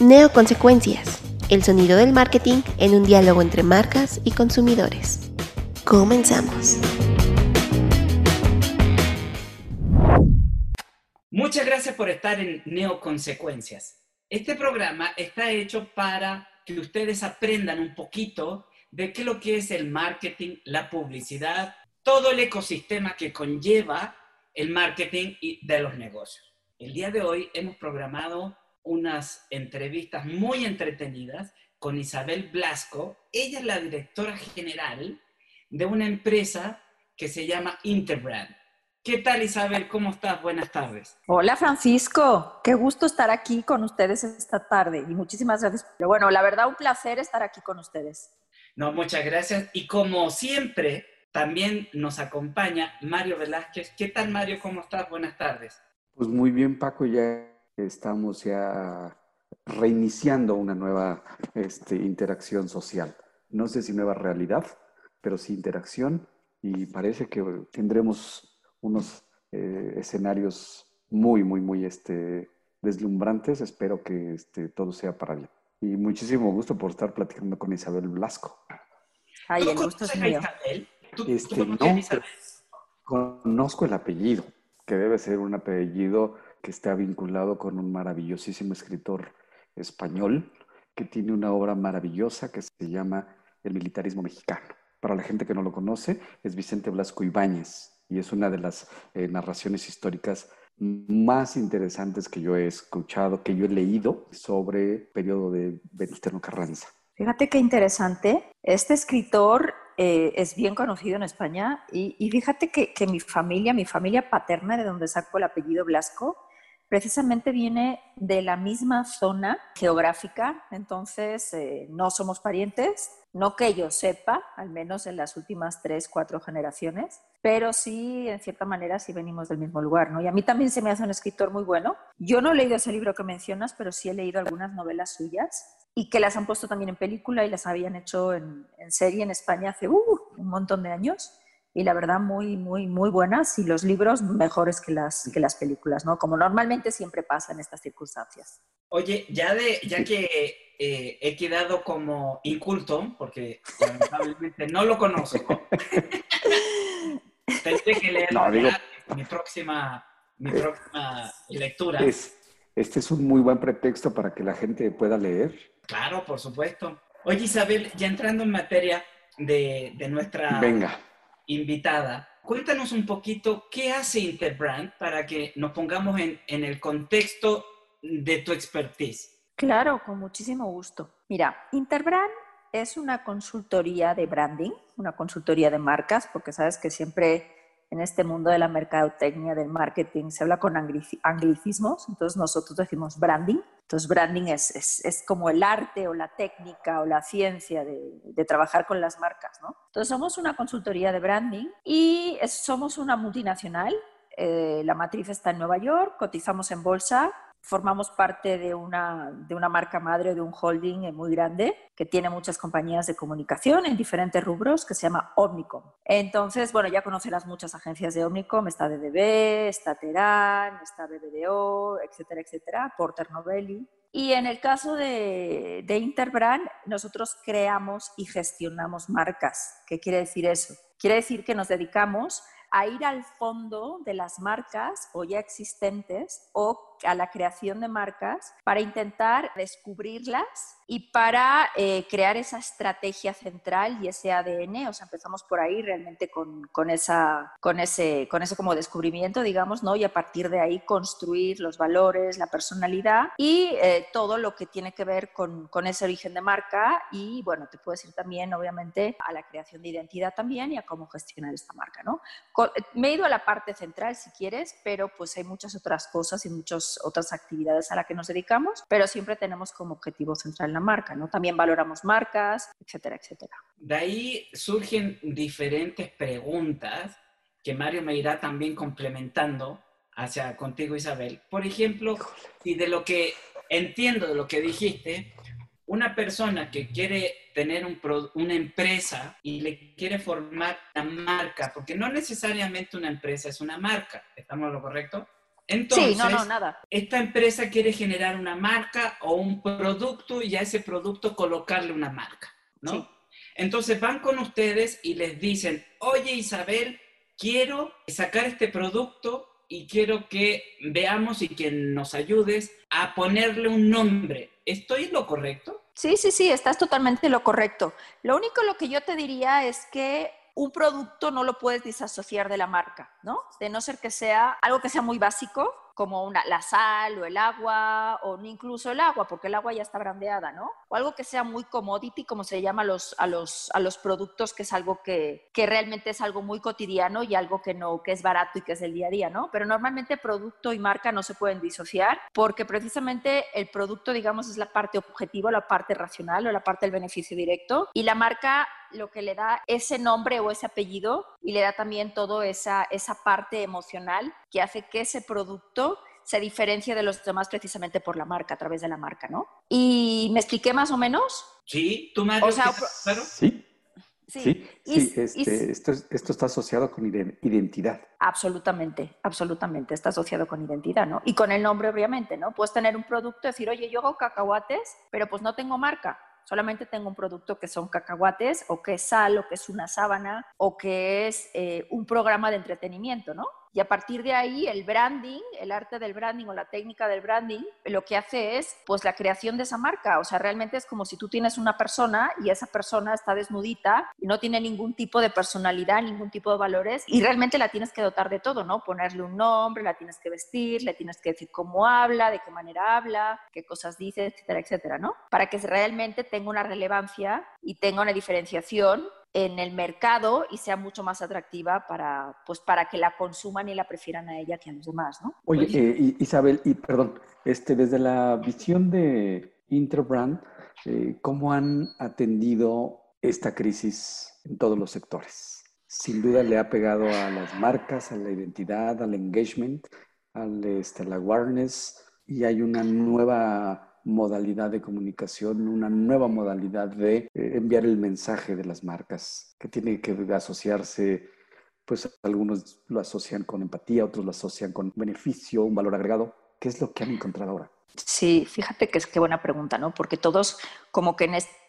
Neoconsecuencias. El sonido del marketing en un diálogo entre marcas y consumidores. Comenzamos. Muchas gracias por estar en Neoconsecuencias. Este programa está hecho para que ustedes aprendan un poquito de qué lo que es el marketing, la publicidad, todo el ecosistema que conlleva el marketing y de los negocios. El día de hoy hemos programado unas entrevistas muy entretenidas con Isabel Blasco. Ella es la directora general de una empresa que se llama Interbrand. ¿Qué tal Isabel? ¿Cómo estás? Buenas tardes. Hola Francisco, qué gusto estar aquí con ustedes esta tarde y muchísimas gracias. Pero bueno, la verdad un placer estar aquí con ustedes. No, muchas gracias. Y como siempre, también nos acompaña Mario Velázquez. ¿Qué tal Mario? ¿Cómo estás? Buenas tardes. Pues muy bien Paco, ya estamos ya reiniciando una nueva este, interacción social. No sé si nueva realidad, pero sí interacción y parece que tendremos unos eh, escenarios muy, muy, muy este, deslumbrantes. Espero que este, todo sea para bien. Y muchísimo gusto por estar platicando con Isabel Blasco. Ay, el gusto es mío. Este, no, conozco el apellido, que debe ser un apellido que está vinculado con un maravillosísimo escritor español que tiene una obra maravillosa que se llama El militarismo mexicano. Para la gente que no lo conoce, es Vicente Blasco Ibáñez y es una de las eh, narraciones históricas más interesantes que yo he escuchado, que yo he leído sobre el periodo de Venustiano Carranza. Fíjate qué interesante. Este escritor eh, es bien conocido en España y, y fíjate que, que, mi familia, mi familia paterna, de donde saco el apellido Blasco, precisamente viene de la misma zona geográfica, entonces eh, no somos parientes, no que yo sepa, al menos en las últimas tres, cuatro generaciones, pero sí, en cierta manera, sí venimos del mismo lugar, ¿no? Y a mí también se me hace un escritor muy bueno. Yo no he leído ese libro que mencionas, pero sí he leído algunas novelas suyas y que las han puesto también en película y las habían hecho en, serie en España hace uh, un montón de años y la verdad muy, muy, muy buenas y los libros mejores que las, que las películas, ¿no? Como normalmente siempre pasa en estas circunstancias. Oye, ya, de, ya que eh, he quedado como inculto, porque lamentablemente no lo conozco, tendré que leer mi, próxima, mi próxima lectura. Es, este es un muy buen pretexto para que la gente pueda leer. Claro, por supuesto. Oye, Isabel, ya entrando en materia de, de nuestra... Venga invitada, cuéntanos un poquito qué hace Interbrand para que nos pongamos en, en el contexto de tu expertise. Claro, con muchísimo gusto. Mira, Interbrand es una consultoría de branding, una consultoría de marcas, porque sabes que siempre en este mundo de la mercadotecnia, del marketing, se habla con anglicismos, entonces nosotros decimos branding. Entonces branding es, es, es como el arte o la técnica o la ciencia de, de, trabajar con las marcas, ¿no? Entonces somos una consultoría de branding y somos una multinacional. Eh, la matriz está en Nueva York, cotizamos en bolsa, formamos parte de una, de una marca madre, de un holding muy grande que tiene muchas compañías de comunicación en diferentes rubros que se llama Omnicom. Entonces, bueno, ya conocerás muchas agencias de Omnicom, está DDB, está Terán, está BBDO, etcétera, etcétera, Porter Novelli. Y en el caso de, de Interbrand, nosotros creamos y gestionamos marcas. ¿Qué quiere decir eso? Quiere decir que nos dedicamos a ir al fondo de las marcas o ya existentes o a la creación de marcas para intentar descubrirlas y para eh, crear esa estrategia central y ese ADN, o sea, empezamos por ahí realmente con, con, esa, con, ese, con ese como descubrimiento, digamos, ¿no? Y a partir de ahí construir los valores, la personalidad y eh, todo lo que tiene que ver con, con, ese origen de marca y, bueno, te puedes ir también, obviamente, a la creación de identidad también y a cómo gestionar esta marca, ¿no? me he ido a la parte central, si quieres, pero pues hay muchas otras cosas y otras actividades a las que nos dedicamos, pero siempre tenemos como objetivo central la marca, ¿no? También valoramos marcas, etcétera, etcétera. De ahí surgen diferentes preguntas que Mario me irá también complementando hacia contigo, Isabel. Por ejemplo, si de lo que entiendo de lo que dijiste, una persona que quiere tener un una empresa y le quiere formar una marca, porque no necesariamente una empresa es una marca, ¿estamos lo correcto? Entonces, sí, no, no, nada. esta empresa quiere generar una marca o un producto y a ese producto colocarle una marca, ¿no? Entonces van con ustedes y les dicen, oye Isabel, quiero sacar este producto y quiero que veamos y que nos ayudes a ponerle un nombre. ¿Estoy en lo correcto? Sí, sí, sí, estás totalmente en lo correcto. Lo único lo que yo te diría es que un producto no lo puedes disasociar de la marca, ¿no? De no ser que sea algo que sea muy básico, como una, la sal o el agua, o incluso el agua, porque el agua ya está brandeada, ¿no? O algo que sea muy commodity, como se llama a los, a los, a los productos, que es algo que, que realmente es algo muy cotidiano y algo que no, que es barato y que es del día a día, ¿no? Pero normalmente producto y marca no se pueden disociar, porque precisamente el producto, digamos, es la parte objetiva, la parte racional o la parte del beneficio directo, y la marca lo que le da ese nombre o ese apellido y le da también toda esa, esa parte emocional que hace que ese producto se diferencie de los demás precisamente por la marca, a través de la marca, ¿no? ¿Y me expliqué más o menos? Sí, tú me o sea, Sí. Sí, sí, este, esto, esto, está asociado con identidad. Absolutamente, absolutamente, está asociado con identidad, ¿no? Y con el nombre, obviamente, ¿no? Puedes tener un producto y decir, oye, yo hago cacahuates, pero pues no tengo marca solamente tengo un producto que son cacahuates o que es sal o que es una sábana o que es eh, un programa de entretenimiento, ¿no? Y a partir de ahí, el branding, el arte del branding o la técnica del branding, lo que hace es, pues, la creación de esa marca. O sea, realmente es como si tú tienes una persona y esa persona está desnudita y no tiene ningún tipo de personalidad, ningún tipo de valores y realmente la tienes que dotar de todo, ¿no? Ponerle un nombre, la tienes que vestir, le tienes que decir cómo habla, de qué manera habla, qué cosas dice, etcétera, etcétera, ¿no? Para que realmente tenga una relevancia y tenga una diferenciación en el mercado y sea mucho más atractiva para, pues, para que la consuman y la prefieran a ella que a los demás, ¿no? Oye, eh, Isabel, y perdón, este, desde la visión de Interbrand, eh, ¿cómo han atendido esta crisis en todos los sectores? Sin duda le ha pegado a las marcas, a la identidad, al engagement, al, este, al awareness, y hay una nueva modalidad de comunicación, una nueva modalidad de eh, enviar el mensaje de las marcas, que tiene que asociarse, pues algunos lo asocian con empatía, otros lo asocian con beneficio, un valor agregado. ¿Qué es lo que han encontrado ahora? Sí, fíjate que es qué buena pregunta, ¿no? Porque todos como que en este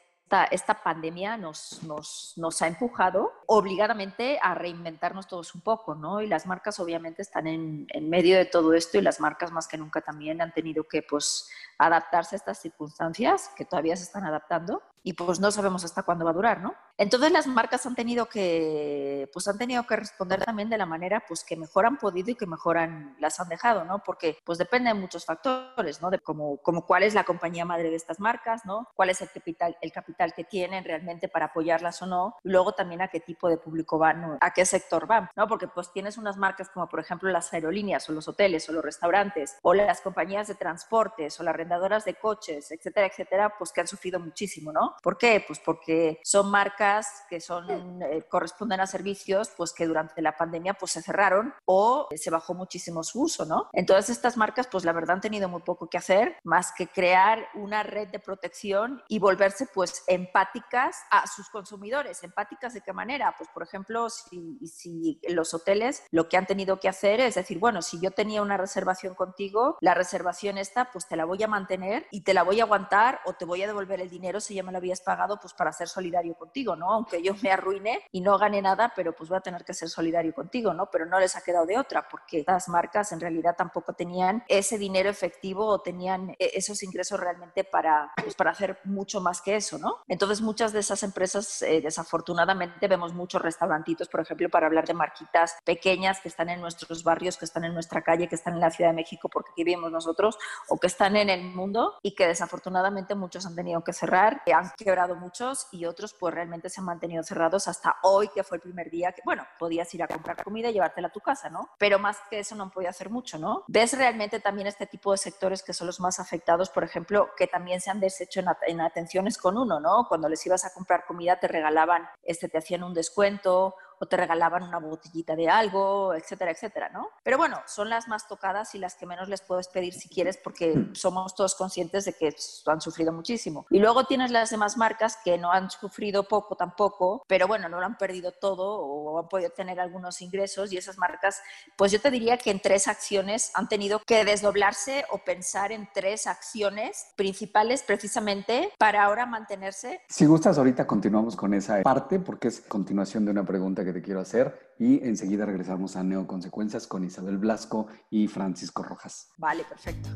esta, pandemia nos, ha empujado obligadamente a reinventarnos todos un poco, ¿no? Y las marcas obviamente están en, en, medio de todo esto y las marcas más que nunca también han tenido que pues adaptarse a estas circunstancias que todavía se están adaptando y pues no sabemos hasta cuándo va a durar, ¿no? Entonces las marcas han tenido que, pues han tenido que responder también de la manera pues que mejor han podido y que mejor han, las han dejado, ¿no? Porque pues depende de muchos factores, ¿no? De como, como cuál es la compañía madre de estas marcas, ¿no? Cuál es el capital, el capital que tienen realmente para apoyarlas o no. Luego también a qué tipo de público van, a qué sector van, ¿no? Porque pues tienes unas marcas como por ejemplo las aerolíneas o los hoteles o los restaurantes o las compañías de transportes o las arrendadoras de coches, etcétera, etcétera, pues que han sufrido muchísimo, ¿no? ¿Por qué? Pues porque son marcas que son, eh, corresponden a servicios pues que durante la pandemia pues se cerraron o se bajó muchísimo su uso, ¿no? Entonces estas marcas pues la verdad han tenido muy poco que hacer más que crear una red de protección y volverse pues empáticas a sus consumidores. ¿Empáticas de qué manera? Pues por ejemplo, si, si los hoteles lo que han tenido que hacer es decir, bueno, si yo tenía una reservación contigo, la reservación esta pues te la voy a mantener y te la voy a aguantar o te voy a devolver el dinero si ya me lo habías pagado pues para ser solidario contigo, ¿no? Aunque yo me arruine y no gane nada, pero pues voy a tener que ser solidario contigo, ¿no? Pero no les ha quedado de otra porque las marcas en realidad tampoco tenían ese dinero efectivo o tenían e-, esos ingresos realmente para, pues, para hacer mucho más que eso, ¿no? Entonces muchas de esas empresas, eh, desafortunadamente, vemos muchos restaurantitos, por ejemplo, para hablar de marquitas pequeñas que están en nuestros barrios, que están en nuestra calle, que están en la Ciudad de México porque aquí vivimos nosotros, o que están en el mundo y que desafortunadamente muchos han tenido que cerrar, que han quebrado muchos y otros pues realmente se han mantenido cerrados hasta hoy, que fue el primer día que, bueno, podías ir a comprar comida y llevártela a tu casa, ¿no? Pero más que eso no podía hacer mucho, ¿no? Ves realmente también este tipo de sectores que son los más afectados, por ejemplo, que también se han deshecho en, en atenciones con uno, ¿no? Cuando les ibas a comprar comida te regalaban, este, te hacían un descuento o te regalaban una botellita de algo, etcétera, etcétera, ¿no? Pero bueno, son las más tocadas y las que menos les puedes pedir si quieres porque hmm. somos todos conscientes de que han sufrido muchísimo. Y luego tienes las demás marcas que no han sufrido poco tampoco, pero bueno, no lo han perdido todo o han podido tener algunos ingresos y esas marcas, pues yo te diría que en tres acciones han tenido que desdoblarse o pensar en tres acciones principales precisamente para ahora mantenerse. Si gustas, ahorita continuamos con esa parte porque es continuación de una pregunta que te quiero hacer y enseguida regresamos a Neoconsecuencias con Isabel Blasco y Francisco Rojas. Vale, perfecto.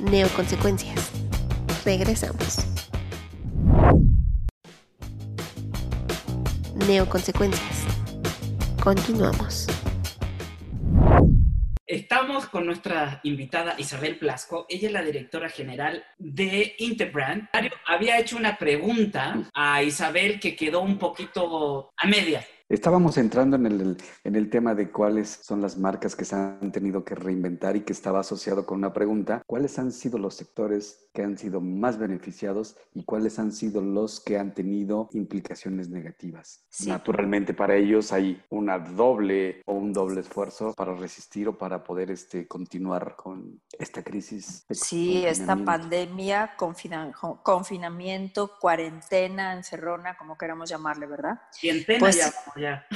Neoconsecuencias. Regresamos. Neoconsecuencias. Continuamos. Estamos con nuestra invitada Isabel Blasco. Ella es la directora general de Interbrand. Había hecho una pregunta a Isabel que quedó un poquito a medias. Estábamos entrando en el, en el tema de cuáles son las marcas que se han tenido que reinventar y que estaba asociado con una pregunta, ¿cuáles han sido los sectores que han sido más beneficiados y cuáles han sido los que han tenido implicaciones negativas? Naturalmente para ellos hay una doble o un doble esfuerzo para resistir o para poder este, continuar con esta crisis. Sí, esta pandemia, confinamiento, cuarentena, encerrona, como queramos llamarle, ¿verdad? Pues, ya ya.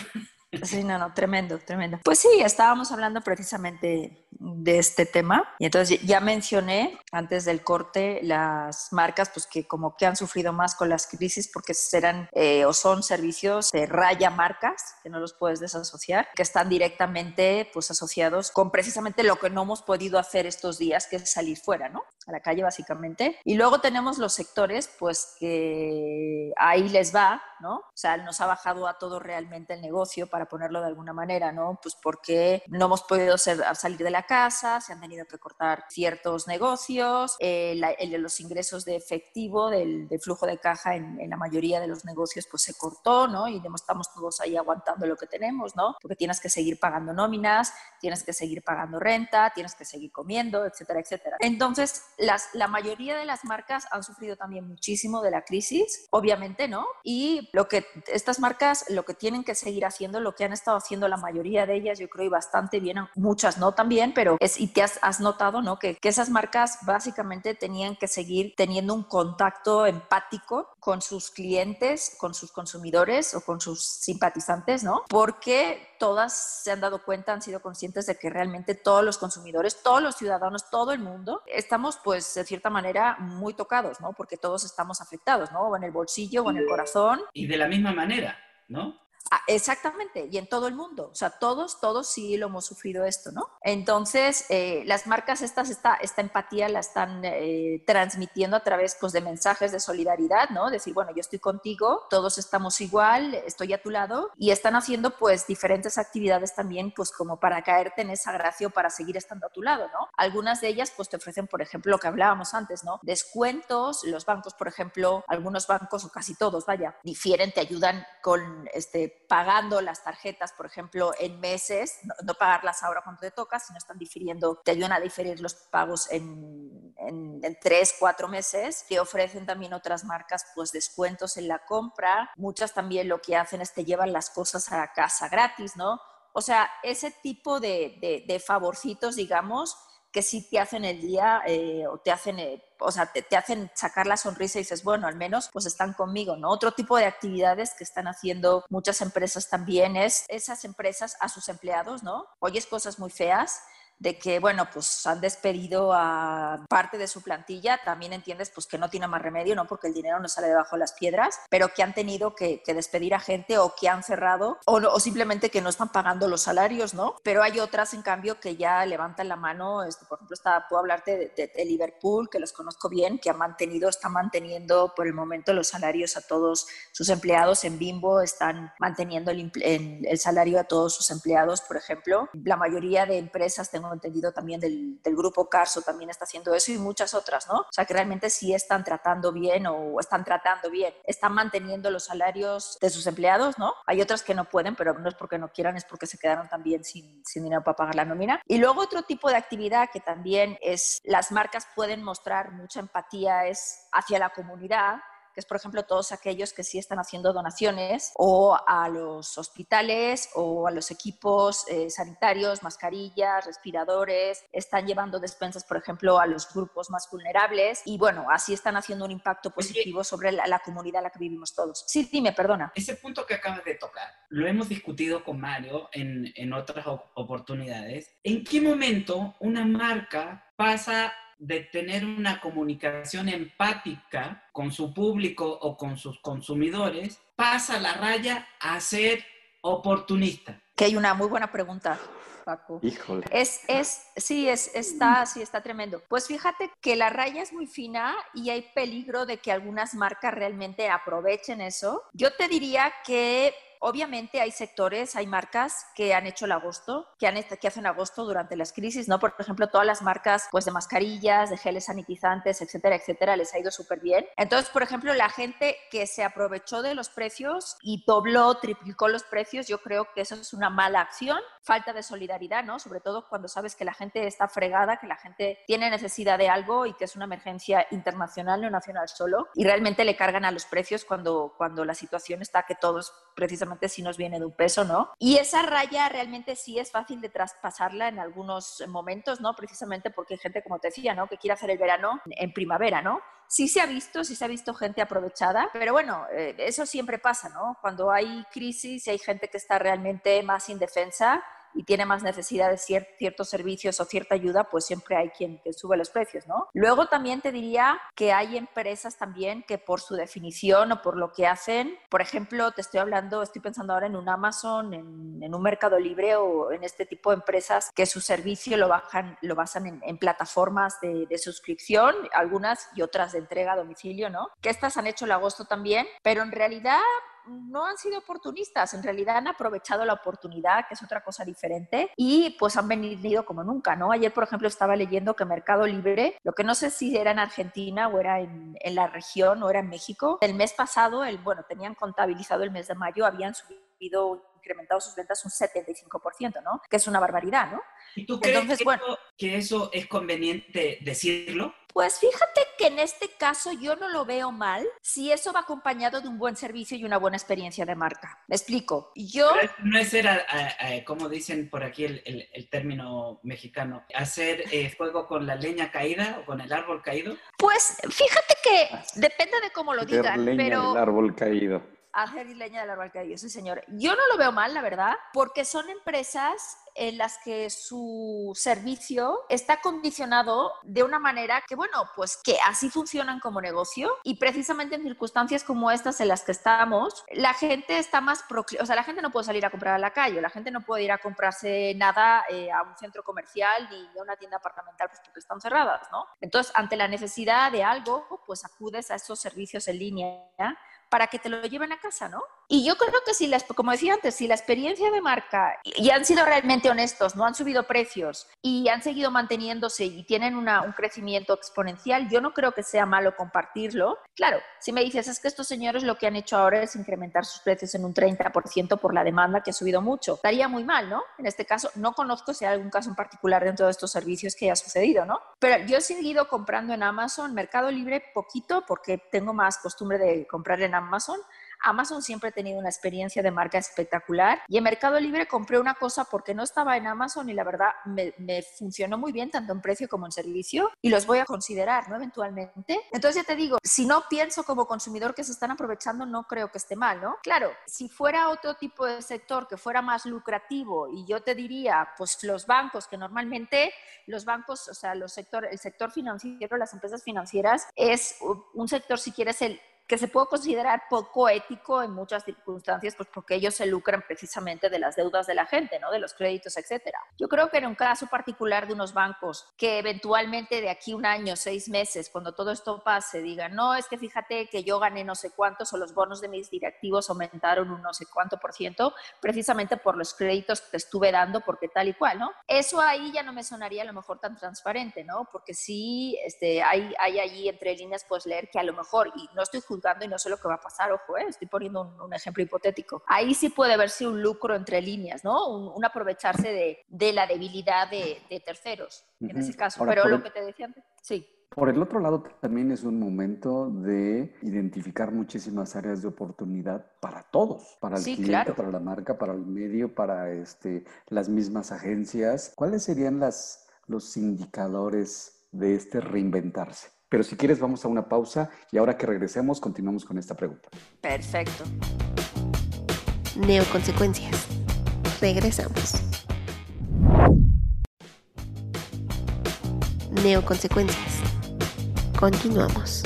Sí, no, no, tremendo, tremendo. Pues sí, estábamos hablando precisamente de este tema y entonces ya mencioné antes del corte las marcas pues que como que han sufrido más con las crisis porque serán eh, o son servicios de raya marcas que no los puedes desasociar, que están directamente pues asociados con precisamente lo que no hemos podido hacer estos días, que es salir fuera, ¿no? A la calle básicamente. Y luego tenemos los sectores pues que ahí les va, ¿no? O sea, nos ha bajado a todo realmente el negocio para ponerlo de alguna manera, ¿no? Pues porque no hemos podido salir de la casa, se han tenido que cortar ciertos negocios, eh, los ingresos de efectivo, del, flujo de caja en, la mayoría de los negocios, pues se cortó, ¿no? Y estamos todos ahí aguantando lo que tenemos, ¿no? Porque tienes que seguir pagando nóminas, tienes que seguir pagando renta, tienes que seguir comiendo, etcétera, etcétera. Entonces, las, la mayoría de las marcas han sufrido también muchísimo de la crisis, obviamente, ¿no? Y lo que estas marcas, lo que tienen que seguir haciendo, lo que han estado haciendo la mayoría de ellas, yo creo, y bastante bien, muchas no también, pero es, y te has, has notado, ¿no? Que, que, esas marcas básicamente tenían que seguir teniendo un contacto empático con sus clientes, con sus consumidores o con sus simpatizantes, ¿no? Porque todas se han dado cuenta, han sido conscientes de que realmente todos los consumidores, todos los ciudadanos, todo el mundo, estamos pues de cierta manera muy tocados, ¿no? Porque todos estamos afectados, ¿no? O en el bolsillo o en el corazón. Y de la misma manera, ¿no? Ah, exactamente, y en todo el mundo. O sea, todos, todos sí lo hemos sufrido esto, ¿no? Entonces, eh, las marcas estas, esta, esta empatía la están eh, transmitiendo a través pues, de mensajes de solidaridad, ¿no? Decir, bueno, yo estoy contigo, todos estamos igual, estoy a tu lado, y están haciendo pues diferentes actividades también, pues como para caerte en esa gracia o para seguir estando a tu lado, ¿no? Algunas de ellas pues te ofrecen, por ejemplo, lo que hablábamos antes, ¿no? Descuentos, los bancos, por ejemplo, algunos bancos o casi todos, vaya, difieren, te ayudan con este pagando las tarjetas, por ejemplo, en meses, no, pagarlas ahora cuando te toca, sino están difiriendo, te ayudan a diferir los pagos en, en, tres, cuatro meses. Te ofrecen también otras marcas, pues descuentos en la compra. Muchas también lo que hacen es te llevan las cosas a casa gratis, ¿no? O sea, ese tipo de, de favorcitos, digamos, que sí te hacen el día eh, o te hacen, eh, o sea, te, hacen sacar la sonrisa y dices, bueno, al menos pues están conmigo, ¿no? Otro tipo de actividades que están haciendo muchas empresas también es esas empresas a sus empleados, ¿no? Oyes cosas muy feas, de que, bueno, pues han despedido a parte de su plantilla, también entiendes pues que no tiene más remedio, ¿no? Porque el dinero no sale debajo de las piedras, pero que han tenido que, despedir a gente o que han cerrado o, o, simplemente que no están pagando los salarios, ¿no? Pero hay otras, en cambio, que ya levantan la mano, este, por ejemplo, está, puedo hablarte de, Liverpool, que los conozco bien, que ha mantenido, está manteniendo por el momento los salarios a todos sus empleados en Bimbo, están manteniendo el, el salario a todos sus empleados, por ejemplo. La mayoría de empresas, tengo entendido también del, del grupo Carso, también está haciendo eso y muchas otras, ¿no? O sea, que realmente sí están tratando bien o están tratando bien, están manteniendo los salarios de sus empleados, ¿no? Hay otras que no pueden, pero no es porque no quieran, es porque se quedaron también sin, sin dinero para pagar la nómina. Y luego otro tipo de actividad que también es, las marcas pueden mostrar mucha empatía es hacia la comunidad que es por ejemplo todos aquellos que sí están haciendo donaciones o a los hospitales o a los equipos eh, sanitarios, mascarillas, respiradores, están llevando despensas por ejemplo a los grupos más vulnerables y bueno, así están haciendo un impacto positivo sobre la, comunidad en la que vivimos todos. Sí, dime, perdona. Ese punto que acabas de tocar, lo hemos discutido con Mario en, en otras oportunidades. ¿En qué momento una marca pasa de tener una comunicación empática con su público o con sus consumidores, pasa la raya a ser oportunista? Que hay una muy buena pregunta. Paco. Híjole. Es, es, sí, es, está, sí, está tremendo. Pues fíjate que la raya es muy fina y hay peligro de que algunas marcas realmente aprovechen eso. Yo te diría que Obviamente hay sectores, hay marcas que han hecho el agosto, que, han, que hacen agosto durante las crisis, ¿no? Por ejemplo, todas las marcas pues, de mascarillas, de geles sanitizantes, etcétera, etcétera, les ha ido súper bien. Entonces, por ejemplo, la gente que se aprovechó de los precios y dobló, triplicó los precios, yo creo que eso es una mala acción, falta de solidaridad, ¿no? Sobre todo cuando sabes que la gente está fregada, que la gente tiene necesidad de algo y que es una emergencia internacional, no nacional solo, y realmente le cargan a los precios cuando, cuando la situación está que todos precisamente si nos viene de un peso, ¿no? Y esa raya realmente sí es fácil de traspasarla en algunos momentos, ¿no? Precisamente porque hay gente, como te decía, ¿no? Que quiere hacer el verano en primavera, ¿no? Sí se ha visto, sí se ha visto gente aprovechada, pero bueno, eh, eso siempre pasa, ¿no? Cuando hay crisis y hay gente que está realmente más indefensa, y tiene más necesidad de ciertos servicios o cierta ayuda, pues siempre hay quien que sube los precios, ¿no? Luego también te diría que hay empresas también que por su definición o por lo que hacen, por ejemplo, te estoy hablando, estoy pensando ahora en un Amazon, en, un Mercado Libre o en este tipo de empresas que su servicio lo, bajan, lo basan en, plataformas de, de, suscripción, algunas y otras de entrega a domicilio, ¿no? Que estas han hecho el agosto también, pero en realidad no han sido oportunistas, en realidad han aprovechado la oportunidad, que es otra cosa diferente, y pues han venido como nunca, ¿no? Ayer, por ejemplo, estaba leyendo que Mercado Libre, lo que no sé si era en Argentina o era en, la región o era en México, el mes pasado, el, bueno, tenían contabilizado el mes de mayo, habían subido incrementado sus ventas un 75%, ¿no? Que es una barbaridad, ¿no? ¿Y tú crees Entonces, que, bueno, que eso es conveniente decirlo? Pues fíjate que en este caso yo no lo veo mal si eso va acompañado de un buen servicio y una buena experiencia de marca. Me explico. Yo... no es ser, como dicen por aquí el, término mexicano, hacer eh, fuego con la leña caída o con el árbol caído. Pues fíjate que depende de cómo lo digan, leña pero... El árbol caído hacer leña del árbol caído, sí señor. Yo no lo veo mal, la verdad, porque son empresas en las que su servicio está condicionado de una manera que, bueno, pues que así funcionan como negocio y precisamente en circunstancias como estas en las que estamos, la gente está más, o sea, la gente no puede salir a comprar a la calle, la gente no puede ir a comprarse nada eh, a un centro comercial ni a una tienda apartamental pues porque están cerradas, ¿no? Entonces, ante la necesidad de algo, pues acudes a esos servicios en línea para que te lo lleven a casa, ¿no? Y yo creo que si, las, como decía antes, si la experiencia de marca y han sido realmente honestos, no han subido precios y han seguido manteniéndose y tienen un crecimiento exponencial, yo no creo que sea malo compartirlo. Claro, si me dices, es que estos señores lo que han hecho ahora es incrementar sus precios en un 30% por la demanda que ha subido mucho. Estaría muy mal, ¿no? En este caso, no conozco si hay algún caso en particular dentro de estos servicios que haya sucedido, ¿no? Pero yo he seguido comprando en Amazon, Mercado Libre, poquito, porque tengo más costumbre de comprar en Amazon Amazon siempre he tenido una experiencia de marca espectacular y en Mercado Libre compré una cosa porque no estaba en Amazon y la verdad me, me funcionó muy bien tanto en precio como en servicio y los voy a considerar, ¿no? Eventualmente. Entonces ya te digo, si no pienso como consumidor que se están aprovechando, no creo que esté mal, ¿no? Claro, si fuera otro tipo de sector que fuera más lucrativo y yo te diría, pues los bancos, que normalmente los bancos, o sea, los sector, el sector financiero, las empresas financieras, es un sector, si quieres, el que se puede considerar poco ético en muchas circunstancias, pues porque ellos se lucran precisamente de las deudas de la gente, ¿no? De los créditos, etcétera. Yo creo que en un caso particular de unos bancos que eventualmente de aquí un año, seis meses, cuando todo esto pase, digan, no, es que fíjate que yo gané no sé cuántos o los bonos de mis directivos aumentaron un no sé cuánto por ciento, precisamente por los créditos que te estuve dando, porque tal y cual, ¿no? Eso ahí ya no me sonaría a lo mejor tan transparente, ¿no? Porque sí, este, hay, hay allí entre líneas, puedes leer que a lo mejor, y no estoy y no sé lo que va a pasar, ojo, eh, estoy poniendo un, ejemplo hipotético. Ahí sí puede verse un lucro entre líneas, ¿no? Un, aprovecharse de, de, la debilidad de, de terceros, en ese caso. Pero lo que te decía antes, sí. Por el otro lado, también es un momento de identificar muchísimas áreas de oportunidad para todos, para el cliente, para la marca, para el medio, para este, las mismas agencias. ¿Cuáles serían las, los indicadores de este reinventarse? Pero si quieres, vamos a una pausa y ahora que regresemos, continuamos con esta pregunta. Perfecto. Neoconsecuencias. Regresamos. Neoconsecuencias. Continuamos.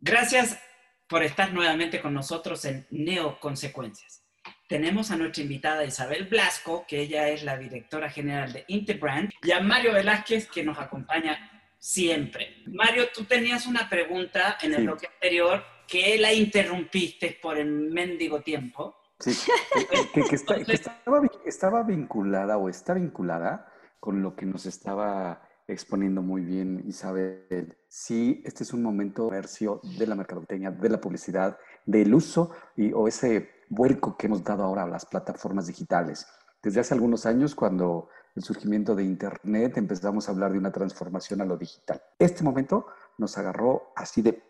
Gracias por estar nuevamente con nosotros en Neoconsecuencias. Tenemos a nuestra invitada Isabel Blasco, que ella es la directora general de Interbrand, y a Mario Velázquez, que nos acompaña siempre. Mario, tú tenías una pregunta en el bloque anterior que la interrumpiste por el mendigo tiempo. Sí, que, estaba, vinculada o está vinculada con lo que nos estaba exponiendo muy bien Isabel. Sí, este es un momento comercio de la mercadotecnia, de la publicidad, del uso y, o ese vuelco que hemos dado ahora a las plataformas digitales. Desde hace algunos años, cuando el surgimiento de Internet, empezamos a hablar de una transformación a lo digital. Este momento nos agarró así de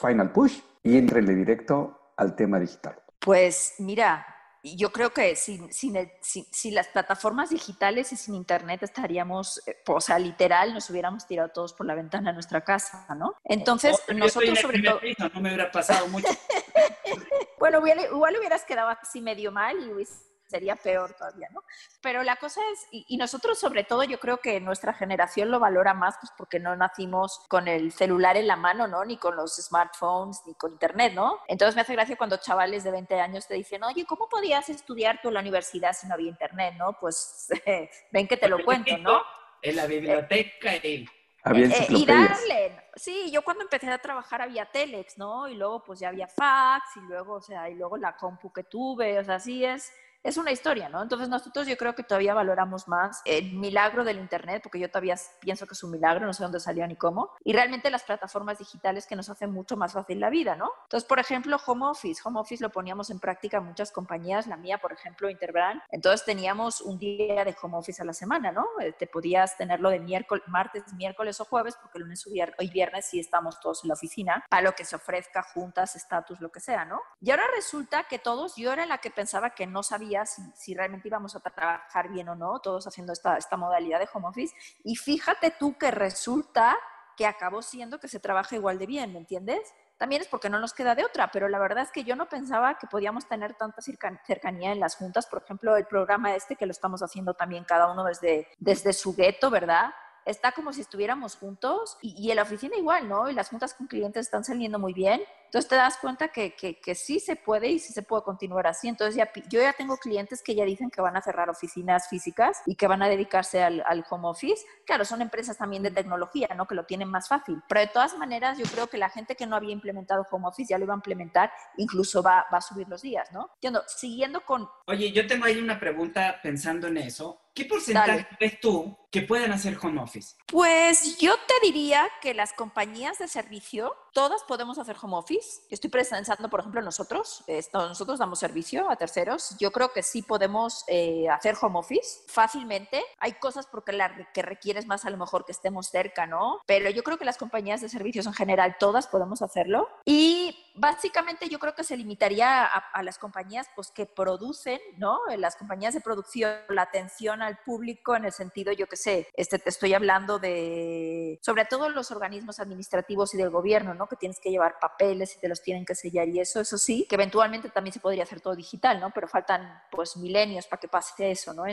final push y entrele directo al tema digital. Pues mira, yo creo que sin, sin, sin, las plataformas digitales y sin Internet estaríamos, eh, o sea, literal, nos hubiéramos tirado todos por la ventana de nuestra casa, ¿no? Entonces, nosotros sobre todo... no me hubiera pasado mucho. bueno, igual hubieras quedado así medio mal y hubiese sería peor todavía, ¿no? Pero la cosa es, y, nosotros sobre todo yo creo que nuestra generación lo valora más pues porque no nacimos con el celular en la mano, ¿no? Ni con los smartphones, ni con internet, ¿no? Entonces me hace gracia cuando chavales de 20 años te dicen, oye, ¿cómo podías estudiar tú en la universidad si no había internet, ¿no? Pues ven que te lo cuento, ¿no? En la biblioteca y... Había eh, y darle, sí, yo cuando empecé a trabajar había Telex, ¿no? Y luego pues ya había fax y luego, o sea, y luego la compu que tuve, o sea, así es es una historia, ¿no? Entonces nosotros yo creo que todavía valoramos más el milagro del Internet, porque yo todavía pienso que es un milagro, no sé dónde salió ni cómo, y realmente las plataformas digitales que nos hacen mucho más fácil la vida, ¿no? Entonces, por ejemplo, Home Office. Home Office lo poníamos en práctica en muchas compañías, la mía, por ejemplo, Interbrand. Entonces teníamos un día de Home Office a la semana, ¿no? Eh, te podías tenerlo de miércoles, martes, miércoles o jueves, porque lunes y viernes sí estamos todos en la oficina, a lo que se ofrezca, juntas, estatus, lo que sea, ¿no? Y ahora resulta que todos, yo era la que pensaba que no sabía si, realmente íbamos a trabajar bien o no, todos haciendo esta, modalidad de home office. Y fíjate tú que resulta que acabó siendo que se trabaja igual de bien, ¿me entiendes? También es porque no nos queda de otra, pero la verdad es que yo no pensaba que podíamos tener tanta cercanía en las juntas. Por ejemplo, el programa este que lo estamos haciendo también cada uno desde, desde su gueto, ¿verdad? está como si estuviéramos juntos y, y, en la oficina igual, ¿no? Y las juntas con clientes están saliendo muy bien entonces te das cuenta que, que, sí se puede y sí se puede continuar así. Entonces ya, yo ya tengo clientes que ya dicen que van a cerrar oficinas físicas y que van a dedicarse al, al home office. Claro, son empresas también de tecnología, ¿no? Que lo tienen más fácil. Pero de todas maneras, yo creo que la gente que no había implementado home office ya lo iba a implementar, incluso va, va a subir los días, ¿no? Entiendo, siguiendo con... Oye, yo tengo ahí una pregunta pensando en eso. ¿Qué porcentaje ves tú que pueden hacer home office? Pues yo te diría que las compañías de servicio, todas podemos hacer home office estoy pensando, por ejemplo, nosotros, nosotros damos servicio a terceros. Yo creo que sí podemos eh, hacer home office fácilmente. Hay cosas porque la que requieres más a lo mejor que estemos cerca, ¿no? Pero yo creo que las compañías de servicios en general, todas podemos hacerlo. Y básicamente yo creo que se limitaría a, las compañías pues, que producen, ¿no? Las compañías de producción, la atención al público en el sentido, yo qué sé, este, te estoy hablando de, sobre todo los organismos administrativos y del gobierno, ¿no? Que tienes que llevar papeles y te los tienen que sellar y eso, eso sí, que eventualmente también se podría hacer todo digital, ¿no? Pero faltan pues milenios para que pase eso, ¿no?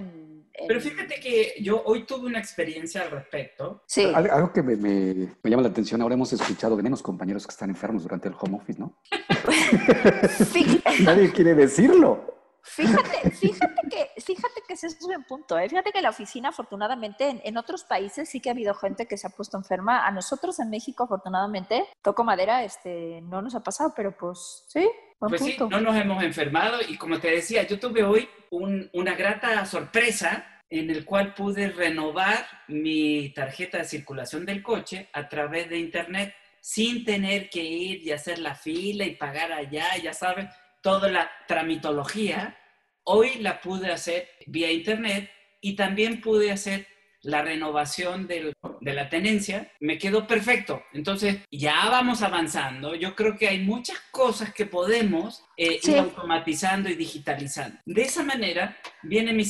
Pero fíjate que yo hoy tuve una experiencia al respecto. Sí. Algo que me, me, me llama la atención, ahora hemos escuchado de menos compañeros que están enfermos durante el home office, ¿no? Nadie quiere decirlo. Fíjate, fíjate que, fíjate que ese es un buen punto. ¿eh? Fíjate que la oficina, afortunadamente, en, otros países sí que ha habido gente que se ha puesto enferma. A nosotros en México, afortunadamente, toco madera, este, no nos ha pasado, pero pues sí. Pues sí, no nos hemos enfermado y como te decía, yo tuve hoy una grata sorpresa en el cual pude renovar mi tarjeta de circulación del coche a través de internet sin tener que ir y hacer la fila y pagar allá, ya sabes, toda la tramitología. Hoy la pude hacer vía internet y también pude hacer la renovación de la tenencia, me quedó perfecto. Entonces, ya vamos avanzando. Yo creo que hay muchas cosas que podemos eh, ir automatizando y digitalizando. De esa manera, viene mi,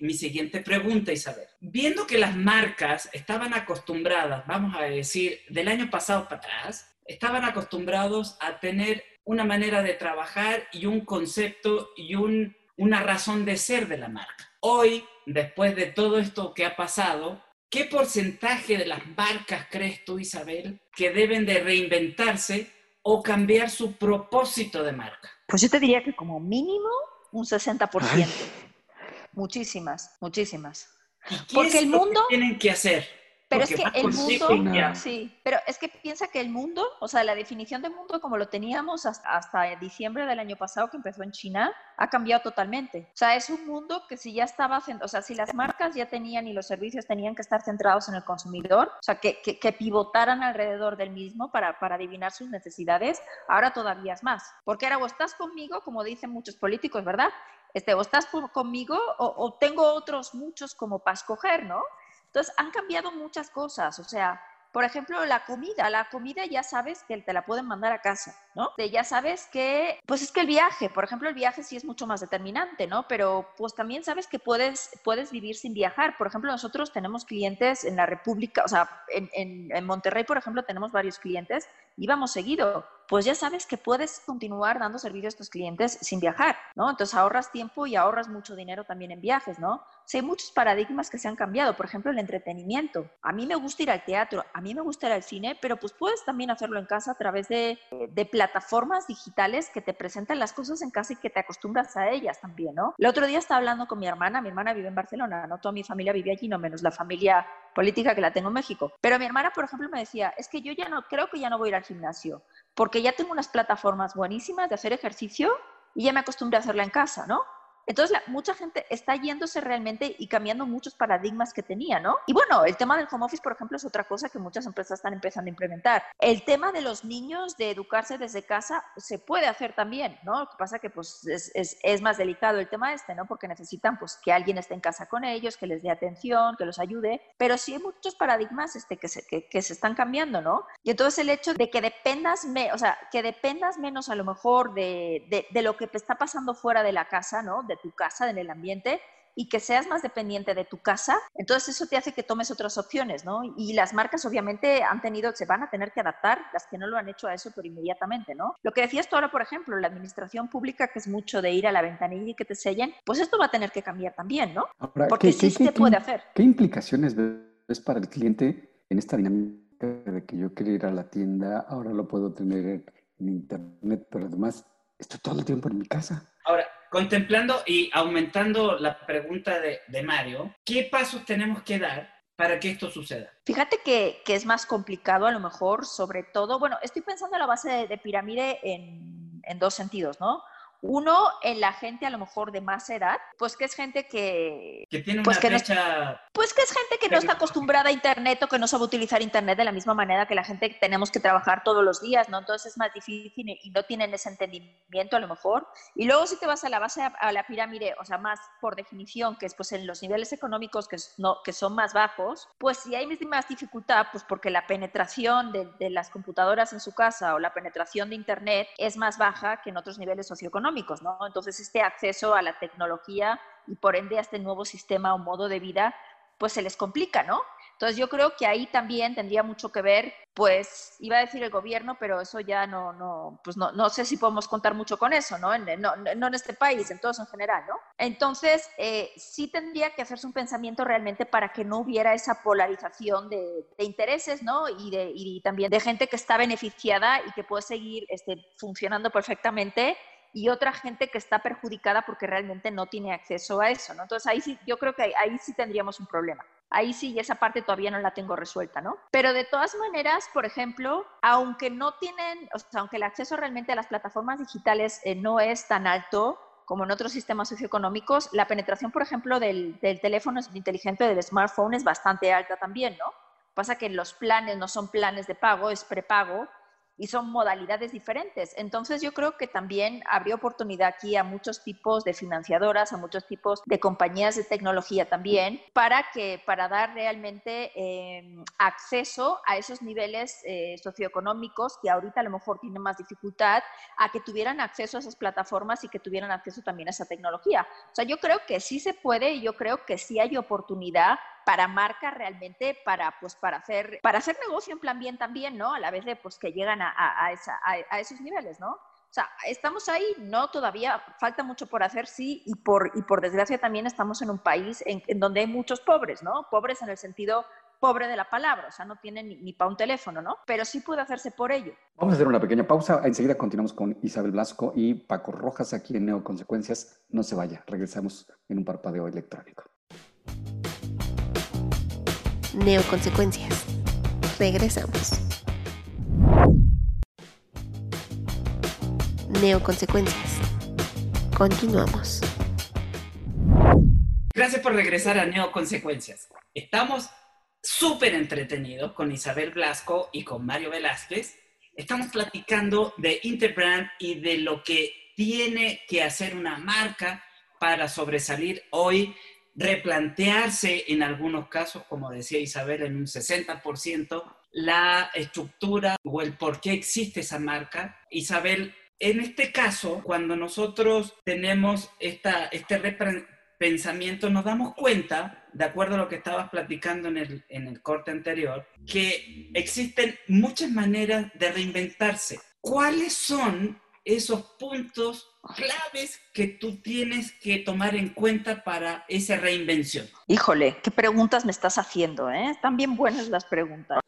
mi siguiente pregunta, Isabel. Viendo que las marcas estaban acostumbradas, vamos a decir, del año pasado para atrás, estaban acostumbrados a tener una manera de trabajar y un concepto y un, una razón de ser de la marca. Hoy después de todo esto que ha pasado, ¿qué porcentaje de las marcas crees tú, Isabel, que deben de reinventarse o cambiar su propósito de marca? Pues yo te diría que como mínimo un 60%. Muchísimas, muchísimas. Porque el mundo... tienen que hacer? Pero es que el mundo, sí, pero es que piensa que el mundo, o sea, la definición de mundo como lo teníamos hasta, diciembre del año pasado que empezó en China, ha cambiado totalmente. O sea, es un mundo que si ya estaba, o sea, si las marcas ya tenían y los servicios tenían que estar centrados en el consumidor, o sea, que, que, pivotaran alrededor del mismo para, para adivinar sus necesidades, ahora todavía es más. Porque ahora o estás conmigo, como dicen muchos políticos, ¿verdad? Este, o estás conmigo o, o tengo otros muchos como para escoger, ¿no? Entonces, han cambiado muchas cosas, o sea, por ejemplo, la comida, la comida ya sabes que te la pueden mandar a casa, ¿no? ya sabes que, pues es que el viaje, por ejemplo, el viaje sí es mucho más determinante, ¿no? Pero pues también sabes que puedes, puedes vivir sin viajar. Por ejemplo, nosotros tenemos clientes en la República, o sea, en, en Monterrey, por ejemplo, tenemos varios clientes y vamos seguido pues ya sabes que puedes continuar dando servicio a estos clientes sin viajar, ¿no? Entonces ahorras tiempo y ahorras mucho dinero también en viajes, ¿no? O hay muchos paradigmas que se han cambiado, por ejemplo, el entretenimiento. A mí me gusta ir al teatro, a mí me gusta ir al cine, pero pues puedes también hacerlo en casa a través de, de plataformas digitales que te presentan las cosas en casa y que te acostumbras a ellas también, ¿no? El otro día estaba hablando con mi hermana, mi hermana vive en Barcelona, no toda mi familia vive allí, no menos la familia política que la tengo en México. Pero mi hermana, por ejemplo, me decía, es que yo ya no, creo que ya no voy a ir al gimnasio porque ya tengo unas plataformas buenísimas de hacer ejercicio y ya me acostumbré a hacerla en casa, ¿no? Entonces, mucha gente está yéndose realmente y cambiando muchos paradigmas que tenía, ¿no? Y bueno, el tema del home office, por ejemplo, es otra cosa que muchas empresas están empezando a implementar. El tema de los niños, de educarse desde casa, se puede hacer también, ¿no? Lo que pasa que pues es, es, es más delicado el tema este, ¿no? Porque necesitan pues que alguien esté en casa con ellos, que les dé atención, que los ayude, pero sí hay muchos paradigmas este, que, se, que, que se están cambiando, ¿no? Y entonces el hecho de que dependas, me, o sea, que dependas menos a lo mejor de, de, de lo que te está pasando fuera de la casa, ¿no? De tu casa, en el ambiente, y que seas más dependiente de tu casa, entonces eso te hace que tomes otras opciones, ¿no? Y las marcas obviamente han tenido, se van a tener que adaptar, las que no lo han hecho a eso, pero inmediatamente, ¿no? Lo que decías tú ahora, por ejemplo, la administración pública, que es mucho de ir a la ventanilla y que te sellen, pues esto va a tener que cambiar también, ¿no? Porque sí se puede hacer. ¿Qué implicaciones ves para el cliente en esta dinámica de que yo quiero ir a la tienda, ahora lo puedo tener en internet, pero además estoy todo el tiempo en mi casa? Ahora, contemplando y aumentando la pregunta de, Mario, ¿qué pasos tenemos que dar para que esto suceda? Fíjate que, es más complicado a lo mejor, sobre todo, bueno, estoy pensando en la base de, pirámide en, dos sentidos, ¿no? Uno, en la gente a lo mejor de más edad, pues que es gente que... Que tiene pues una que no- fecha... Pues que es gente que no está acostumbrada a Internet o que no sabe utilizar Internet de la misma manera que la gente que tenemos que trabajar todos los días, ¿no? Entonces es más difícil y no tienen ese entendimiento a lo mejor. Y luego si te vas a la base, a la pirámide, o sea, más por definición, que es pues en los niveles económicos que, no, que son más bajos, pues si hay más dificultad, pues porque la penetración de, de las computadoras en su casa o la penetración de Internet es más baja que en otros niveles socioeconómicos, ¿no? Entonces este acceso a la tecnología y por ende a este nuevo sistema o modo de vida pues se les complica, ¿no? Entonces yo creo que ahí también tendría mucho que ver, pues iba a decir el gobierno, pero eso ya no, no, pues no, no sé si podemos contar mucho con eso, ¿no? En, no, no en este país, en todos en general, ¿no? Entonces eh, sí tendría que hacerse un pensamiento realmente para que no hubiera esa polarización de, de intereses, ¿no? Y, de, y también de gente que está beneficiada y que puede seguir este, funcionando perfectamente y otra gente que está perjudicada porque realmente no tiene acceso a eso, ¿no? Entonces ahí sí, yo creo que ahí, sí tendríamos un problema. Ahí sí, esa parte todavía no la tengo resuelta, ¿no? Pero de todas maneras, por ejemplo, aunque no tienen, o sea, aunque el acceso realmente a las plataformas digitales eh, no es tan alto como en otros sistemas socioeconómicos, la penetración, por ejemplo, del, del teléfono inteligente, del smartphone, es bastante alta también, ¿no? Pasa que los planes no son planes de pago, es prepago y son modalidades diferentes. Entonces yo creo que también habría oportunidad aquí a muchos tipos de financiadoras, a muchos tipos de compañías de tecnología también, para que para dar realmente eh, acceso a esos niveles eh, socioeconómicos que ahorita a lo mejor tienen más dificultad, a que tuvieran acceso a esas plataformas y que tuvieran acceso también a esa tecnología. O sea, yo creo que sí se puede y yo creo que sí hay oportunidad para marcas realmente para pues para hacer para hacer negocio en plan bien también no a la vez de pues que llegan a, a, a, esa, a esos niveles no o sea estamos ahí no todavía falta mucho por hacer sí y por y por desgracia también estamos en un país en, en donde hay muchos pobres no pobres en el sentido pobre de la palabra, o sea, no tiene ni, ni para un teléfono, ¿no? Pero sí puede hacerse por ello. Vamos a hacer una pequeña pausa. Enseguida continuamos con Isabel Blasco y Paco Rojas aquí en Neoconsecuencias. No se vaya, regresamos en un parpadeo electrónico. Neoconsecuencias. Regresamos. Neoconsecuencias. Continuamos. Gracias por regresar a Neoconsecuencias. Estamos súper entretenidos con Isabel Blasco y con Mario Velázquez. Estamos platicando de Interbrand y de lo que tiene que hacer una marca para sobresalir hoy, replantearse en algunos casos, como decía Isabel, en un 60%, la estructura o el por qué existe esa marca. Isabel, en este caso, cuando nosotros tenemos esta, este pensamiento, nos damos cuenta, de acuerdo a lo que estabas platicando en el, en el corte anterior, que existen muchas maneras de reinventarse. ¿Cuáles son esos puntos claves que tú tienes que tomar en cuenta para esa reinvención? Híjole, qué preguntas me estás haciendo, ¿eh? Están bien buenas las preguntas.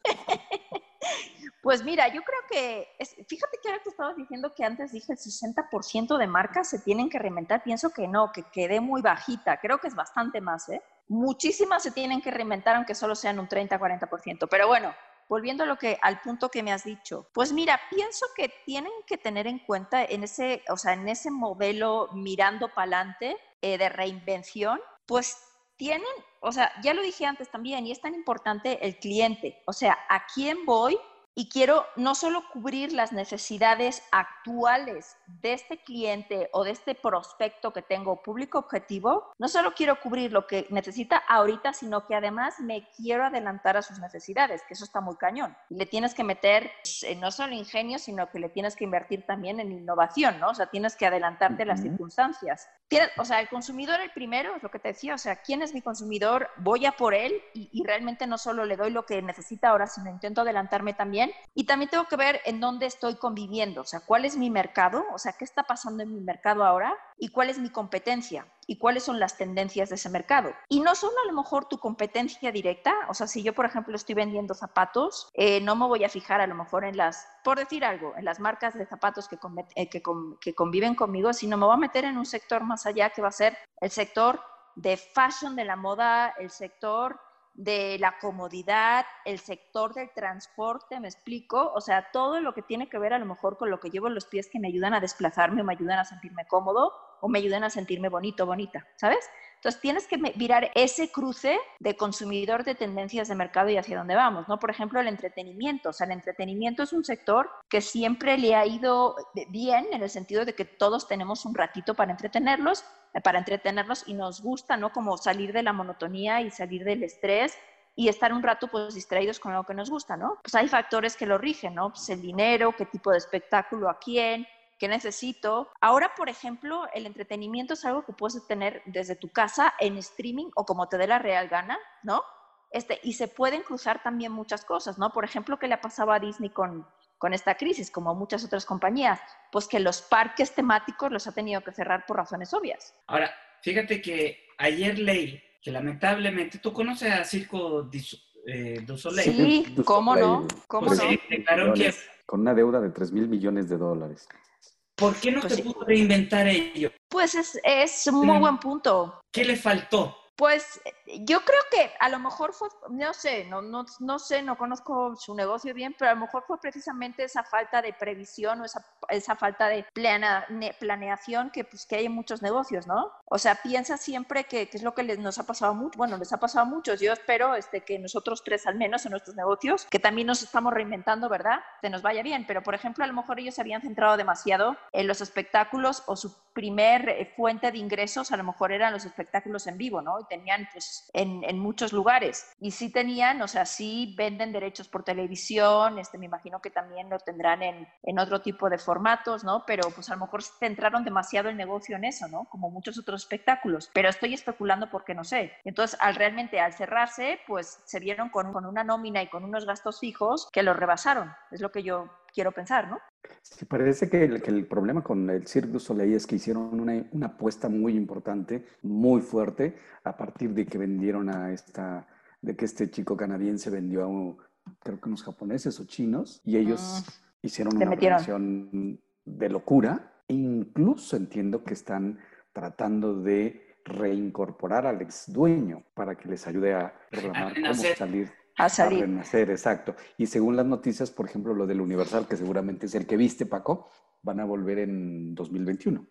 Pues mira, yo creo que, es, fíjate que ahora que estabas diciendo que antes dije el 60% de marcas se tienen que reinventar, pienso que no, que quedé muy bajita, creo que es bastante más, ¿eh? Muchísimas se tienen que reinventar, aunque solo sean un 30-40%, pero bueno, volviendo a lo que, al punto que me has dicho, pues mira, pienso que tienen que tener en cuenta en ese, o sea, en ese modelo mirando para adelante eh, de reinvención, pues tienen, o sea, ya lo dije antes también, y es tan importante el cliente, o sea, a quién voy y quiero no solo cubrir las necesidades actuales de este cliente o de este prospecto que tengo público objetivo, no solo quiero cubrir lo que necesita ahorita, sino que además me quiero adelantar a sus necesidades, que eso está muy cañón. Le tienes que meter eh, no solo ingenio, sino que le tienes que invertir también en innovación, ¿no? O sea, tienes que adelantarte a las circunstancias. Tienes, o sea, el consumidor el primero, es lo que te decía, o sea, ¿quién es mi consumidor? Voy a por él y, y realmente no solo le doy lo que necesita ahora, sino intento adelantarme también. Y también tengo que ver en dónde estoy conviviendo, o sea, cuál es mi mercado, o sea, qué está pasando en mi mercado ahora y cuál es mi competencia y cuáles son las tendencias de ese mercado. Y no solo a lo mejor tu competencia directa, o sea, si yo, por ejemplo, estoy vendiendo zapatos, eh, no me voy a fijar a lo mejor en las, por decir algo, en las marcas de zapatos que, eh, que conviven conmigo, sino me voy a meter en un sector más allá que va a ser el sector de fashion de la moda, el sector de la comodidad, el sector del transporte, me explico, o sea, todo lo que tiene que ver a lo mejor con lo que llevo en los pies que me ayudan a desplazarme o me ayudan a sentirme cómodo o me ayudan a sentirme bonito, bonita, ¿sabes? Entonces tienes que mirar ese cruce de consumidor de tendencias de mercado y hacia dónde vamos, ¿no? Por ejemplo, el entretenimiento. O sea, el entretenimiento es un sector que siempre le ha ido bien en el sentido de que todos tenemos un ratito para entretenerlos, eh, para entretenernos y nos gusta, ¿no? Como salir de la monotonía y salir del estrés y estar un rato pues distraídos con lo que nos gusta, ¿no? Pues hay factores que lo rigen, ¿no? Pues el dinero, qué tipo de espectáculo, a quién, qué necesito. Ahora, por ejemplo, el entretenimiento es algo que puedes tener desde tu casa en streaming o como te dé la real gana, ¿no? Este, y se pueden cruzar también muchas cosas, ¿no? Por ejemplo, ¿qué le ha pasado a Disney con, con esta crisis, como muchas otras compañías? Pues que los parques temáticos los ha tenido que cerrar por razones obvias. Ahora, fíjate que ayer leí que lamentablemente, ¿tú conoces a Circo eh, du Soleil? Sí, ¿cómo no? ¿Cómo pues no? Con una deuda de 3 mil millones de dólares. ¿Por qué no pues se pudo reinventar ello? Pues es, es un muy buen punto. ¿Qué le faltó? Pues yo creo que a lo mejor fue, no sé, no, no, no sé, no conozco su negocio bien, pero a lo mejor fue precisamente esa falta de previsión o esa, esa falta de plana, planeación que, pues, que hay en muchos negocios, ¿no? O sea, piensa siempre que, que es lo que les, nos ha pasado mucho, bueno, les ha pasado a muchos. Yo espero este, que nosotros tres al menos en nuestros negocios, que también nos estamos reinventando, ¿verdad? Que nos vaya bien, pero por ejemplo, a lo mejor ellos se habían centrado demasiado en los espectáculos o su primer eh, fuente de ingresos a lo mejor eran los espectáculos en vivo, ¿no? Tenían pues en, muchos lugares. Y sí tenían, o sea, sí venden derechos por televisión, este, me imagino que también lo tendrán en, en otro tipo de formatos, ¿no? Pero pues a lo mejor centraron demasiado el negocio en eso, ¿no? Como muchos otros espectáculos. Pero estoy especulando porque no sé. Entonces, al realmente, al cerrarse, pues se vieron con, con una nómina y con unos gastos fijos que los rebasaron. Es lo que yo quiero pensar, ¿no? Sí, parece que el, que el problema con el Cirque du Soleil es que hicieron una, una, apuesta muy importante, muy fuerte, a partir de que vendieron a esta, de que este chico canadiense vendió a, creo que unos japoneses o chinos, y ellos ah, hicieron una operación de locura. Incluso entiendo que están tratando de reincorporar al ex dueño para que les ayude a programar cómo salir a salir. A renacer, exacto. Y según las noticias, por ejemplo, lo del Universal, que seguramente es el que viste, Paco, van a volver en 2021.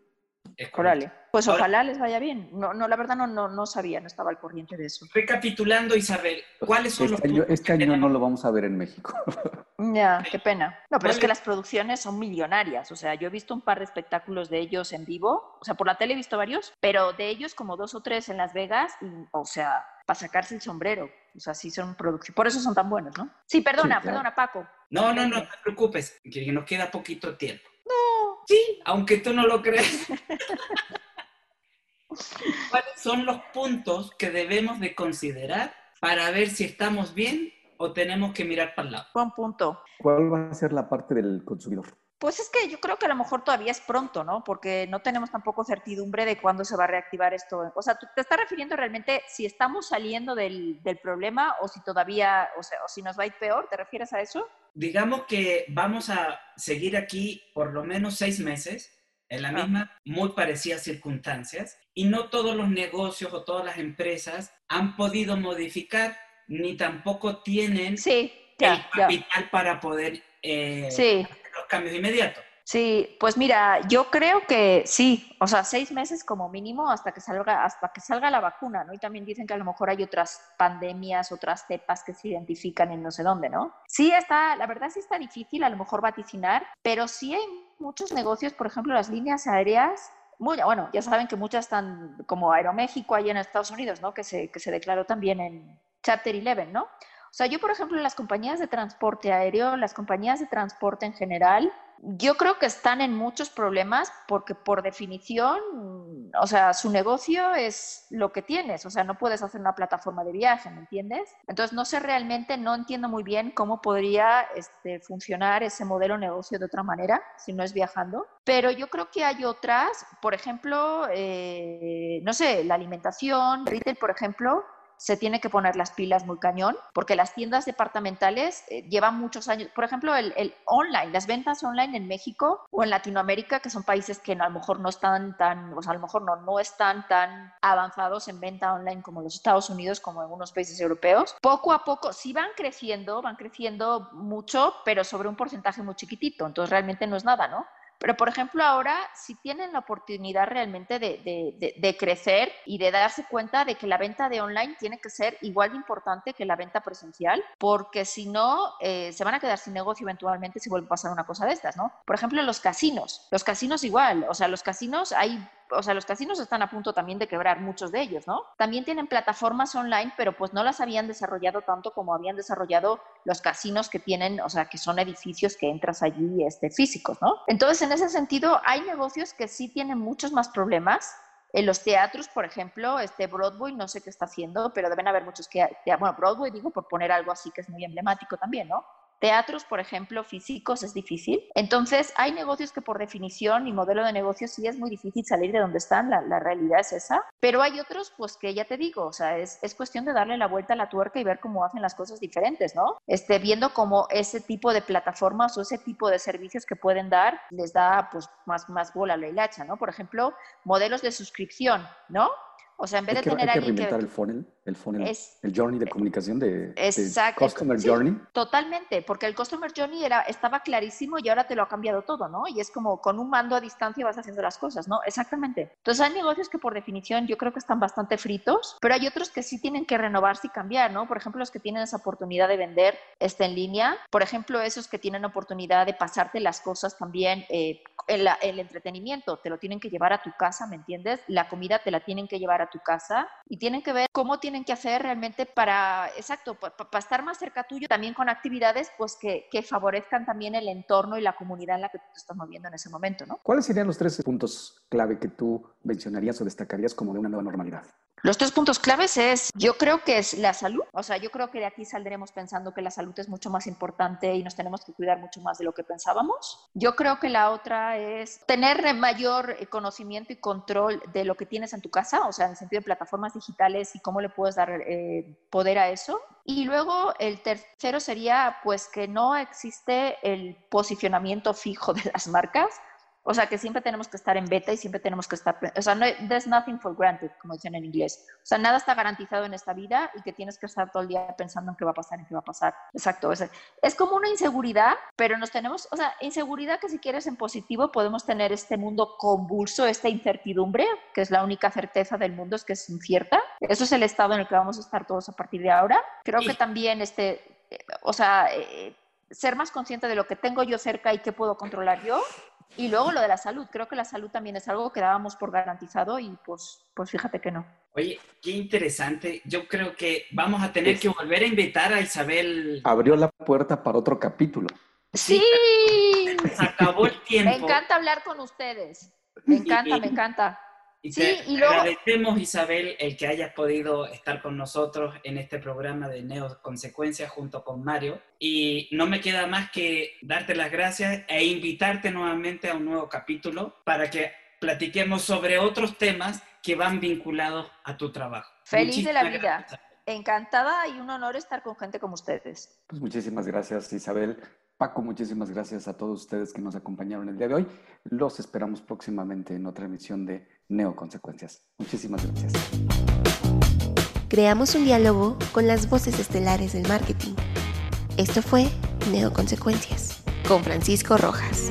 Órale. Pues ojalá les vaya bien. No, no la verdad no, no, no sabía, no estaba al corriente de eso. Recapitulando, Isabel, ¿cuáles son este los año, Este año no lo vamos a ver en México. Ya, qué pena. No, pero es que las producciones son millonarias. O sea, yo he visto un par de espectáculos de ellos en vivo. O sea, por la tele he visto varios, pero de ellos como dos o tres en Las Vegas. Y, o sea, para sacarse el sombrero. O sea, sí son producciones. Por eso son tan buenos, ¿no? Sí, perdona, perdona, Paco. No, no, no, no te preocupes, que nos queda poquito tiempo. No. Sí, aunque tú no lo creas. ¿Cuáles son los puntos que debemos de considerar para ver si estamos bien o tenemos que mirar para el lado? Buen punto. ¿Cuál va a ser la parte del consumidor? Pues es que yo creo que a lo mejor todavía es pronto, ¿no? Porque no tenemos tampoco certidumbre de cuándo se va a reactivar esto. O sea, ¿tú te estás refiriendo realmente si estamos saliendo del, del problema o si todavía, o sea, o si nos va a ir peor? ¿Te refieres a eso? Digamos que vamos a seguir aquí por lo menos seis meses en la misma, muy parecidas circunstancias, y no todos los negocios o todas las empresas han podido modificar ni tampoco tienen sí, el capital para poder eh, sí los cambios inmediatos. Sí, pues mira, yo creo que sí, o sea, seis meses como mínimo hasta que salga, hasta que salga la vacuna, ¿no? Y también dicen que a lo mejor hay otras pandemias, otras cepas que se identifican en no sé dónde, ¿no? Sí está, la verdad sí está difícil a lo mejor vaticinar, pero sí hay muchos negocios, por ejemplo, las líneas aéreas, muy, bueno, ya saben que muchas están como Aeroméxico ahí en Estados Unidos, ¿no? Que se, que se declaró también en Chapter 11, ¿no? O sea, yo, por ejemplo, las compañías de transporte aéreo, las compañías de transporte en general, yo creo que están en muchos problemas porque por definición, o sea, su negocio es lo que tienes, o sea, no puedes hacer una plataforma de viaje, ¿me entiendes? Entonces, no sé realmente, no entiendo muy bien cómo podría este, funcionar ese modelo negocio de otra manera, si no es viajando, pero yo creo que hay otras, por ejemplo, eh, no sé, la alimentación, retail, por ejemplo, se tiene que poner las pilas muy cañón, porque las tiendas departamentales eh, llevan muchos años. Por ejemplo, el, el, online, las ventas online en México o en Latinoamérica, que son países que a lo mejor no están tan, o sea, a lo mejor no, no están tan avanzados en venta online como los Estados Unidos, como algunos países europeos, poco a poco sí van creciendo, van creciendo mucho, pero sobre un porcentaje muy chiquitito. Entonces realmente no es nada, ¿no? Pero, por ejemplo, ahora si tienen la oportunidad realmente de, crecer y de darse cuenta de que la venta de online tiene que ser igual de importante que la venta presencial, porque si no, eh, se van a quedar sin negocio eventualmente si vuelve a pasar una cosa de estas, ¿no? Por ejemplo, los casinos. Los casinos igual, o sea, los casinos hay o sea, los casinos están a punto también de quebrar, muchos de ellos, ¿no? También tienen plataformas online, pero pues no las habían desarrollado tanto como habían desarrollado los casinos que tienen, o sea, que son edificios que entras allí este, físicos, ¿no? Entonces, en ese sentido, hay negocios que sí tienen muchos más problemas. En los teatros, por ejemplo, este Broadway, no sé qué está haciendo, pero deben haber muchos que, bueno, Broadway digo por poner algo así que es muy emblemático también, ¿no? Teatros, por ejemplo, físicos es difícil. Entonces, hay negocios que por definición y modelo de negocio sí es muy difícil salir de donde están, la, realidad es esa, pero hay otros, pues que ya te digo, o sea, es, es, cuestión de darle la vuelta a la tuerca y ver cómo hacen las cosas diferentes, ¿no? Este, viendo cómo ese tipo de plataformas o ese tipo de servicios que pueden dar les da pues más, más bola a la hilacha, ¿no? Por ejemplo, modelos de suscripción, ¿no? O sea, en vez de tener hay que reinventar el funnel, el funnel, el journey de comunicación de, exacto, customer journey. Totalmente, porque el customer journey era, estaba clarísimo y ahora te lo ha cambiado todo, ¿no? Y es como con un mando a distancia vas haciendo las cosas, ¿no? Exactamente. Entonces hay negocios que por definición yo creo que están bastante fritos, pero hay otros que sí tienen que renovarse y cambiar, ¿no? Por ejemplo, los que tienen esa oportunidad de vender este, en línea, por ejemplo, esos que tienen oportunidad de pasarte las cosas también eh, el, el, entretenimiento te lo tienen que llevar a tu casa, ¿me entiendes? La comida te la tienen que llevar a tu casa y tienen que ver cómo tienen que hacer realmente para, exacto, para, estar más cerca tuyo, también con actividades pues que, que, favorezcan también el entorno y la comunidad en la que tú estás moviendo en ese momento, ¿no? ¿Cuáles serían los tres puntos clave que tú mencionarías o destacarías como de una nueva normalidad? Los tres puntos claves es, yo creo que es la salud, o sea, yo creo que de aquí saldremos pensando que la salud es mucho más importante y nos tenemos que cuidar mucho más de lo que pensábamos. Yo creo que la otra es tener mayor conocimiento y control de lo que tienes en tu casa, o sea, en el sentido de plataformas digitales y cómo le puedes dar eh, poder a eso. Y luego el tercero sería, pues, que no existe el posicionamiento fijo de las marcas o sea, que siempre tenemos que estar en beta y siempre tenemos que estar, o sea, no, there's nothing for granted, como dicen en inglés. O sea, nada está garantizado en esta vida y que tienes que estar todo el día pensando en qué va a pasar, en qué va a pasar. Exacto. Es, es como una inseguridad, pero nos tenemos, o sea, inseguridad que si quieres en positivo podemos tener este mundo convulso, esta incertidumbre, que es la única certeza del mundo, es que es incierta. Eso es el estado en el que vamos a estar todos a partir de ahora. Creo que también este, eh, o sea, eh, ser más consciente de lo que tengo yo cerca y qué puedo controlar yo y luego lo de la salud, creo que la salud también es algo que dábamos por garantizado y pues, pues fíjate que no. Oye, qué interesante. Yo creo que vamos a tener que volver a invitar a Isabel. Abrió la puerta para otro capítulo. Sí. Se acabó el tiempo. Me encanta hablar con ustedes. Me encanta, me encanta. Y sí, y luego... agradecemos, Isabel, el que hayas podido estar con nosotros en este programa de Neo Consecuencias junto con Mario. Y no me queda más que darte las gracias e invitarte nuevamente a un nuevo capítulo para que platiquemos sobre otros temas que van vinculados a tu trabajo. Feliz de la vida. Encantada y un honor estar con gente como ustedes. Pues muchísimas gracias, Isabel. Paco, muchísimas gracias a todos ustedes que nos acompañaron el día de hoy. Los esperamos próximamente en otra emisión de Neoconsecuencias. Muchísimas gracias. Creamos un diálogo con las voces estelares del marketing. Esto fue Neoconsecuencias con Francisco Rojas.